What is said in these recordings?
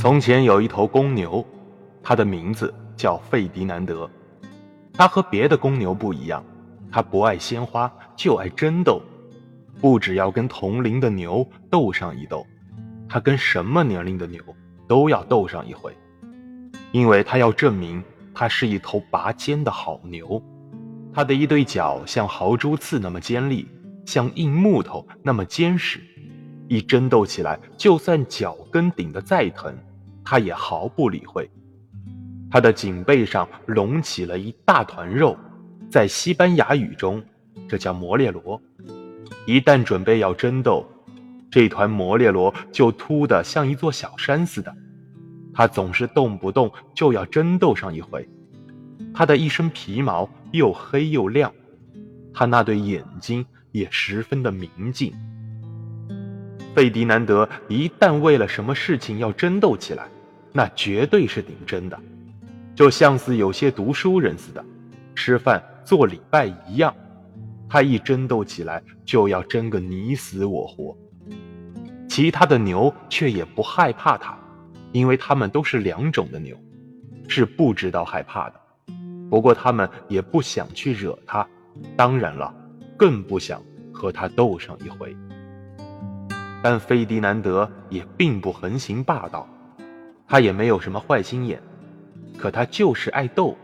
从前有一头公牛，它的名字叫费迪南德。它和别的公牛不一样，它不爱鲜花，就爱争斗。不只要跟同龄的牛斗上一斗，它跟什么年龄的牛都要斗上一回，因为它要证明它是一头拔尖的好牛。它的一对角像豪猪刺那么尖利，像硬木头那么坚实。一争斗起来，就算脚跟顶得再疼，他也毫不理会。他的颈背上隆起了一大团肉，在西班牙语中，这叫摩列罗。一旦准备要争斗，这团摩列罗就凸得像一座小山似的。他总是动不动就要争斗上一回。他的一身皮毛又黑又亮，他那对眼睛也十分的明净。费迪南德一旦为了什么事情要争斗起来，那绝对是顶真的，就像是有些读书人似的，吃饭做礼拜一样。他一争斗起来，就要争个你死我活。其他的牛却也不害怕他，因为他们都是两种的牛，是不知道害怕的。不过他们也不想去惹他，当然了，更不想和他斗上一回。但费迪南德也并不横行霸道，他也没有什么坏心眼，可他就是爱斗，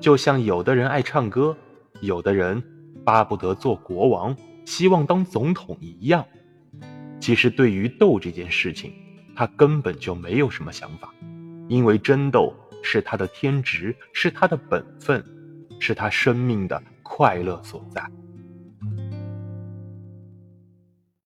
就像有的人爱唱歌，有的人巴不得做国王，希望当总统一样。其实对于斗这件事情，他根本就没有什么想法，因为争斗是他的天职，是他的本分，是他生命的快乐所在。